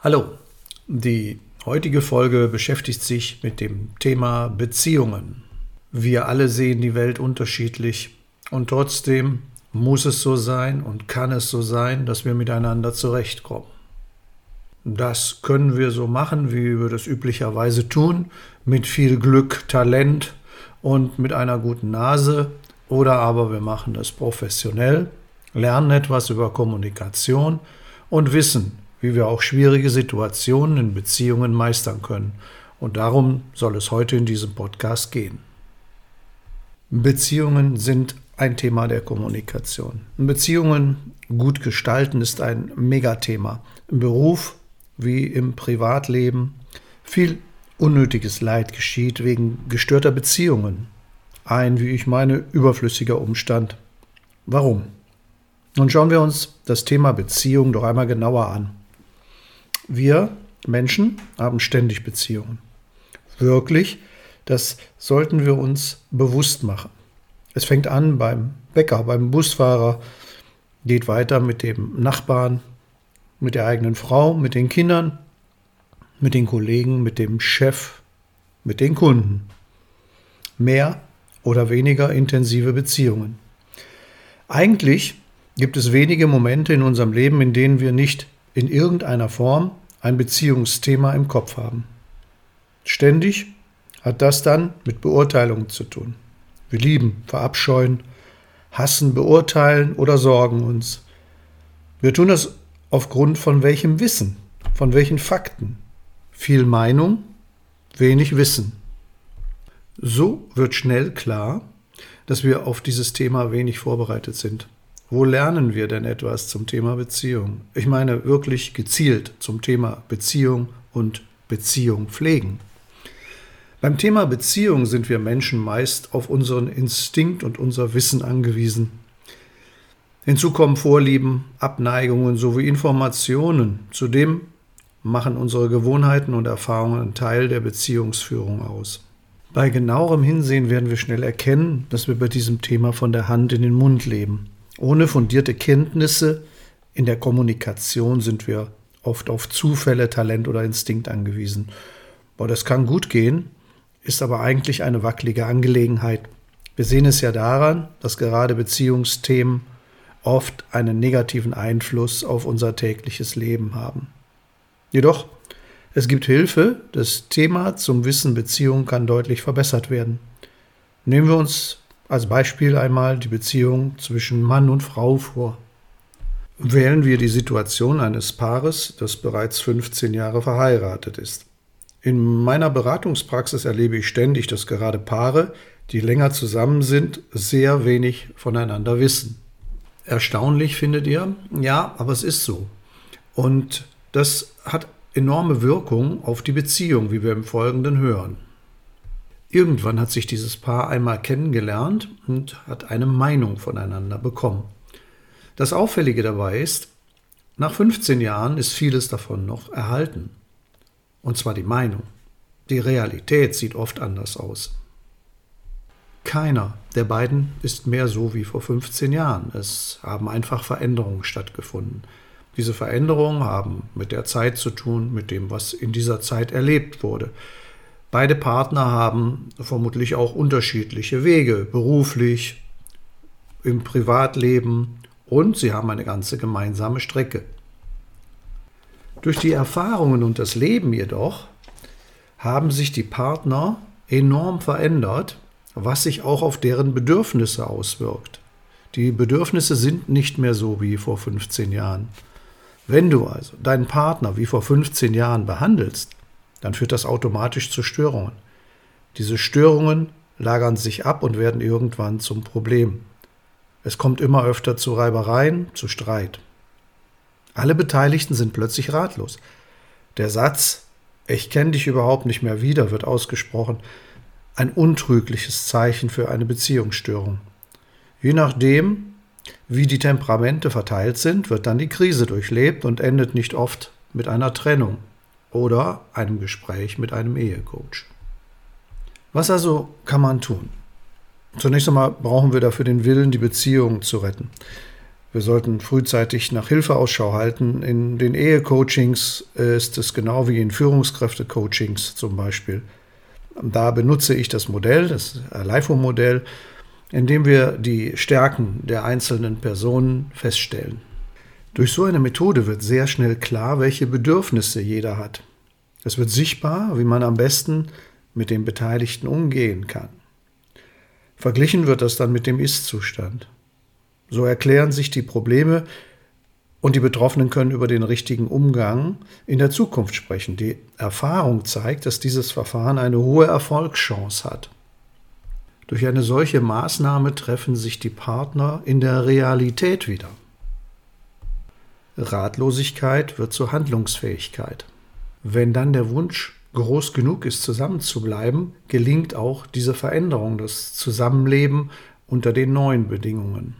Hallo, die heutige Folge beschäftigt sich mit dem Thema Beziehungen. Wir alle sehen die Welt unterschiedlich und trotzdem muss es so sein und kann es so sein, dass wir miteinander zurechtkommen. Das können wir so machen, wie wir das üblicherweise tun, mit viel Glück, Talent und mit einer guten Nase, oder aber wir machen das professionell, lernen etwas über Kommunikation und wissen, wie wir auch schwierige Situationen in Beziehungen meistern können. Und darum soll es heute in diesem Podcast gehen. Beziehungen sind ein Thema der Kommunikation. Beziehungen gut gestalten ist ein Megathema. Im Beruf wie im Privatleben. Viel unnötiges Leid geschieht wegen gestörter Beziehungen. Ein, wie ich meine, überflüssiger Umstand. Warum? Nun schauen wir uns das Thema Beziehung doch einmal genauer an. Wir Menschen haben ständig Beziehungen. Wirklich, das sollten wir uns bewusst machen. Es fängt an beim Bäcker, beim Busfahrer, geht weiter mit dem Nachbarn, mit der eigenen Frau, mit den Kindern, mit den Kollegen, mit dem Chef, mit den Kunden. Mehr oder weniger intensive Beziehungen. Eigentlich gibt es wenige Momente in unserem Leben, in denen wir nicht in irgendeiner Form ein Beziehungsthema im Kopf haben. Ständig hat das dann mit Beurteilung zu tun. Wir lieben, verabscheuen, hassen, beurteilen oder sorgen uns. Wir tun das aufgrund von welchem Wissen, von welchen Fakten. Viel Meinung, wenig Wissen. So wird schnell klar, dass wir auf dieses Thema wenig vorbereitet sind. Wo lernen wir denn etwas zum Thema Beziehung? Ich meine wirklich gezielt zum Thema Beziehung und Beziehung pflegen. Beim Thema Beziehung sind wir Menschen meist auf unseren Instinkt und unser Wissen angewiesen. Hinzu kommen Vorlieben, Abneigungen sowie Informationen. Zudem machen unsere Gewohnheiten und Erfahrungen einen Teil der Beziehungsführung aus. Bei genauerem Hinsehen werden wir schnell erkennen, dass wir bei diesem Thema von der Hand in den Mund leben. Ohne fundierte Kenntnisse in der Kommunikation sind wir oft auf Zufälle, Talent oder Instinkt angewiesen. Boah, das kann gut gehen, ist aber eigentlich eine wackelige Angelegenheit. Wir sehen es ja daran, dass gerade Beziehungsthemen oft einen negativen Einfluss auf unser tägliches Leben haben. Jedoch, es gibt Hilfe, das Thema zum Wissen Beziehung kann deutlich verbessert werden. Nehmen wir uns als Beispiel einmal die Beziehung zwischen Mann und Frau vor. Wählen wir die Situation eines Paares, das bereits 15 Jahre verheiratet ist. In meiner Beratungspraxis erlebe ich ständig, dass gerade Paare, die länger zusammen sind, sehr wenig voneinander wissen. Erstaunlich findet ihr? Ja, aber es ist so. Und das hat enorme Wirkung auf die Beziehung, wie wir im Folgenden hören. Irgendwann hat sich dieses Paar einmal kennengelernt und hat eine Meinung voneinander bekommen. Das Auffällige dabei ist, nach 15 Jahren ist vieles davon noch erhalten. Und zwar die Meinung. Die Realität sieht oft anders aus. Keiner der beiden ist mehr so wie vor 15 Jahren. Es haben einfach Veränderungen stattgefunden. Diese Veränderungen haben mit der Zeit zu tun, mit dem, was in dieser Zeit erlebt wurde. Beide Partner haben vermutlich auch unterschiedliche Wege, beruflich, im Privatleben und sie haben eine ganze gemeinsame Strecke. Durch die Erfahrungen und das Leben jedoch haben sich die Partner enorm verändert, was sich auch auf deren Bedürfnisse auswirkt. Die Bedürfnisse sind nicht mehr so wie vor 15 Jahren. Wenn du also deinen Partner wie vor 15 Jahren behandelst, dann führt das automatisch zu Störungen. Diese Störungen lagern sich ab und werden irgendwann zum Problem. Es kommt immer öfter zu Reibereien, zu Streit. Alle Beteiligten sind plötzlich ratlos. Der Satz Ich kenne dich überhaupt nicht mehr wieder wird ausgesprochen, ein untrügliches Zeichen für eine Beziehungsstörung. Je nachdem, wie die Temperamente verteilt sind, wird dann die Krise durchlebt und endet nicht oft mit einer Trennung oder einem Gespräch mit einem Ehecoach. Was also kann man tun? Zunächst einmal brauchen wir dafür den Willen, die Beziehung zu retten. Wir sollten frühzeitig nach Hilfe Ausschau halten. In den Ehecoachings ist es genau wie in Führungskräftecoachings zum Beispiel. Da benutze ich das Modell, das LIFO-Modell, in dem wir die Stärken der einzelnen Personen feststellen. Durch so eine Methode wird sehr schnell klar, welche Bedürfnisse jeder hat. Es wird sichtbar, wie man am besten mit den Beteiligten umgehen kann. Verglichen wird das dann mit dem Ist-Zustand. So erklären sich die Probleme und die Betroffenen können über den richtigen Umgang in der Zukunft sprechen. Die Erfahrung zeigt, dass dieses Verfahren eine hohe Erfolgschance hat. Durch eine solche Maßnahme treffen sich die Partner in der Realität wieder. Ratlosigkeit wird zur Handlungsfähigkeit. Wenn dann der Wunsch groß genug ist, zusammenzubleiben, gelingt auch diese Veränderung, das Zusammenleben unter den neuen Bedingungen.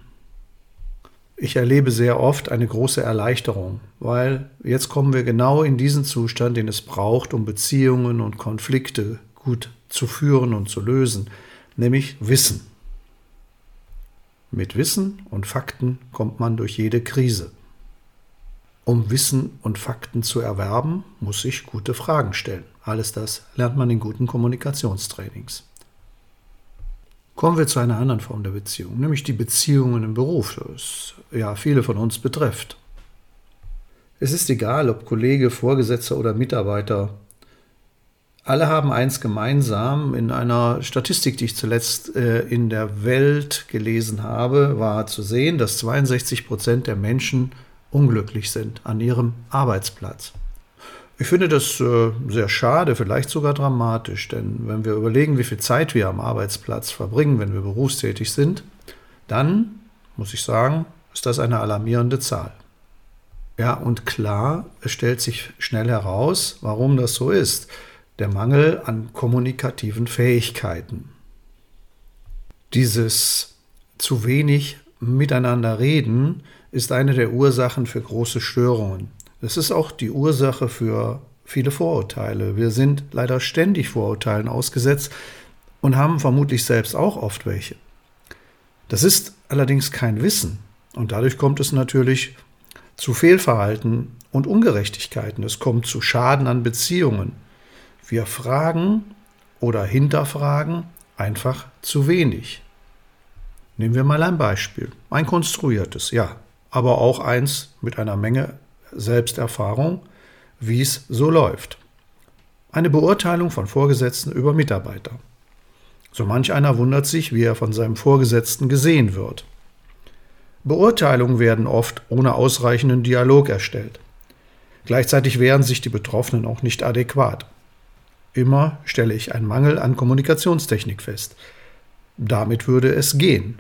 Ich erlebe sehr oft eine große Erleichterung, weil jetzt kommen wir genau in diesen Zustand, den es braucht, um Beziehungen und Konflikte gut zu führen und zu lösen, nämlich Wissen. Mit Wissen und Fakten kommt man durch jede Krise. Um Wissen und Fakten zu erwerben, muss ich gute Fragen stellen. Alles das lernt man in guten Kommunikationstrainings. Kommen wir zu einer anderen Form der Beziehung, nämlich die Beziehungen im Beruf, das ja viele von uns betrifft. Es ist egal, ob Kollege, Vorgesetzter oder Mitarbeiter. Alle haben eins gemeinsam. In einer Statistik, die ich zuletzt äh, in der Welt gelesen habe, war zu sehen, dass 62 Prozent der Menschen unglücklich sind an ihrem Arbeitsplatz. Ich finde das äh, sehr schade, vielleicht sogar dramatisch, denn wenn wir überlegen, wie viel Zeit wir am Arbeitsplatz verbringen, wenn wir berufstätig sind, dann, muss ich sagen, ist das eine alarmierende Zahl. Ja, und klar, es stellt sich schnell heraus, warum das so ist. Der Mangel an kommunikativen Fähigkeiten. Dieses zu wenig miteinander reden ist eine der Ursachen für große Störungen. Das ist auch die Ursache für viele Vorurteile. Wir sind leider ständig Vorurteilen ausgesetzt und haben vermutlich selbst auch oft welche. Das ist allerdings kein Wissen und dadurch kommt es natürlich zu Fehlverhalten und Ungerechtigkeiten. Es kommt zu Schaden an Beziehungen. Wir fragen oder hinterfragen einfach zu wenig. Nehmen wir mal ein Beispiel. Ein konstruiertes, ja, aber auch eins mit einer Menge Selbsterfahrung, wie es so läuft. Eine Beurteilung von Vorgesetzten über Mitarbeiter. So manch einer wundert sich, wie er von seinem Vorgesetzten gesehen wird. Beurteilungen werden oft ohne ausreichenden Dialog erstellt. Gleichzeitig wehren sich die Betroffenen auch nicht adäquat. Immer stelle ich einen Mangel an Kommunikationstechnik fest. Damit würde es gehen.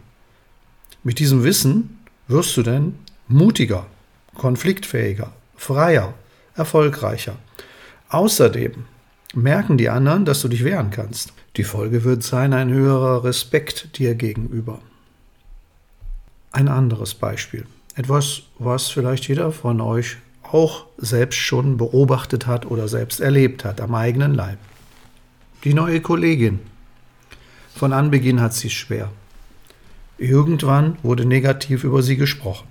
Mit diesem Wissen wirst du denn mutiger, konfliktfähiger, freier, erfolgreicher. Außerdem merken die anderen, dass du dich wehren kannst. Die Folge wird sein ein höherer Respekt dir gegenüber. Ein anderes Beispiel. Etwas, was vielleicht jeder von euch auch selbst schon beobachtet hat oder selbst erlebt hat am eigenen Leib. Die neue Kollegin. Von Anbeginn hat sie es schwer. Irgendwann wurde negativ über sie gesprochen.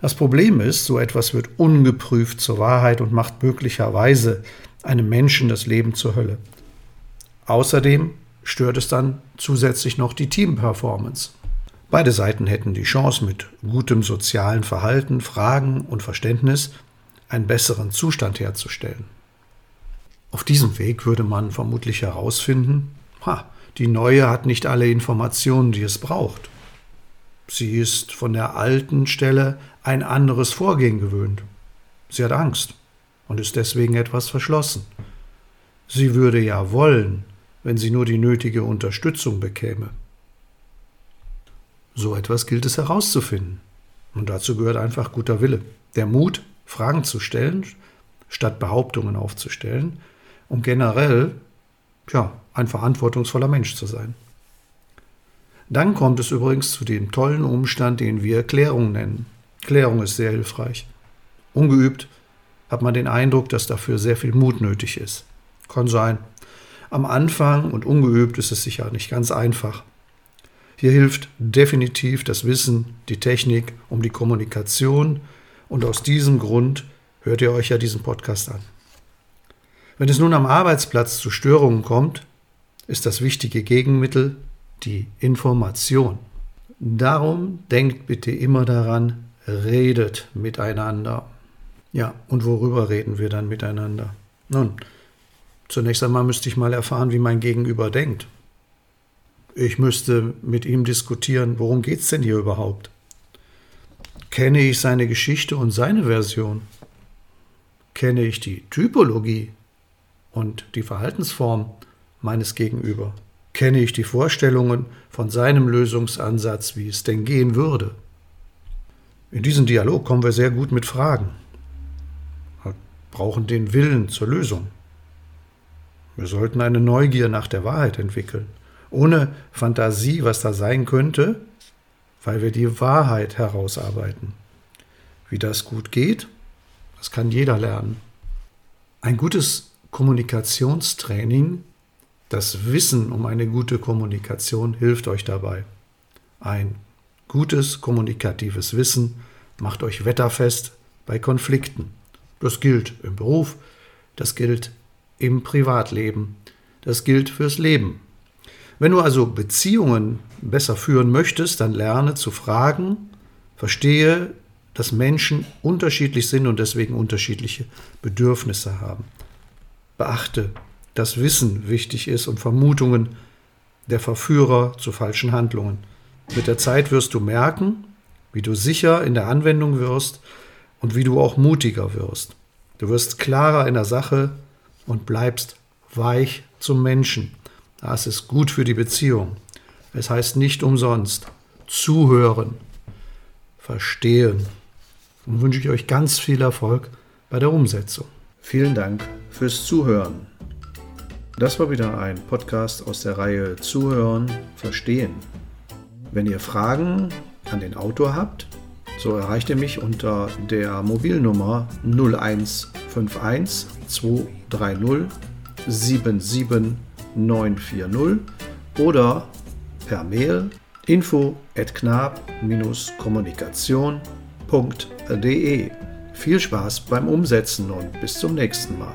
Das Problem ist, so etwas wird ungeprüft zur Wahrheit und macht möglicherweise einem Menschen das Leben zur Hölle. Außerdem stört es dann zusätzlich noch die Teamperformance. Beide Seiten hätten die Chance, mit gutem sozialen Verhalten, Fragen und Verständnis einen besseren Zustand herzustellen. Auf diesem Weg würde man vermutlich herausfinden, ha, die neue hat nicht alle Informationen, die es braucht. Sie ist von der alten Stelle ein anderes Vorgehen gewöhnt. Sie hat Angst und ist deswegen etwas verschlossen. Sie würde ja wollen, wenn sie nur die nötige Unterstützung bekäme. So etwas gilt es herauszufinden. Und dazu gehört einfach guter Wille, der Mut, Fragen zu stellen, statt Behauptungen aufzustellen, um generell ja, ein verantwortungsvoller Mensch zu sein. Dann kommt es übrigens zu dem tollen Umstand, den wir Klärung nennen. Klärung ist sehr hilfreich. Ungeübt hat man den Eindruck, dass dafür sehr viel Mut nötig ist. Kann sein. Am Anfang und ungeübt ist es sicher nicht ganz einfach. Hier hilft definitiv das Wissen, die Technik um die Kommunikation und aus diesem Grund hört ihr euch ja diesen Podcast an. Wenn es nun am Arbeitsplatz zu Störungen kommt, ist das wichtige Gegenmittel die Information. Darum denkt bitte immer daran, redet miteinander. Ja, und worüber reden wir dann miteinander? Nun, zunächst einmal müsste ich mal erfahren, wie mein Gegenüber denkt. Ich müsste mit ihm diskutieren, worum geht es denn hier überhaupt? Kenne ich seine Geschichte und seine Version? Kenne ich die Typologie und die Verhaltensform meines Gegenüber? Kenne ich die Vorstellungen von seinem Lösungsansatz, wie es denn gehen würde? In diesen Dialog kommen wir sehr gut mit Fragen. Wir brauchen den Willen zur Lösung. Wir sollten eine Neugier nach der Wahrheit entwickeln, ohne Fantasie, was da sein könnte, weil wir die Wahrheit herausarbeiten. Wie das gut geht, das kann jeder lernen. Ein gutes Kommunikationstraining, das Wissen um eine gute Kommunikation hilft euch dabei. Ein gutes kommunikatives Wissen macht euch wetterfest bei Konflikten. Das gilt im Beruf, das gilt im Privatleben, das gilt fürs Leben. Wenn du also Beziehungen besser führen möchtest, dann lerne zu fragen, verstehe, dass Menschen unterschiedlich sind und deswegen unterschiedliche Bedürfnisse haben. Beachte, dass Wissen wichtig ist und Vermutungen der Verführer zu falschen Handlungen. Mit der Zeit wirst du merken, wie du sicher in der Anwendung wirst und wie du auch mutiger wirst. Du wirst klarer in der Sache und bleibst weich zum Menschen. Das ist gut für die Beziehung. Es heißt nicht umsonst zuhören, verstehen. Und wünsche ich euch ganz viel Erfolg bei der Umsetzung. Vielen Dank fürs Zuhören. Das war wieder ein Podcast aus der Reihe Zuhören, Verstehen. Wenn ihr Fragen an den Autor habt, so erreicht ihr mich unter der Mobilnummer 0151 230 77 940 oder per Mail info at knab-kommunikation.de. Viel Spaß beim Umsetzen und bis zum nächsten Mal.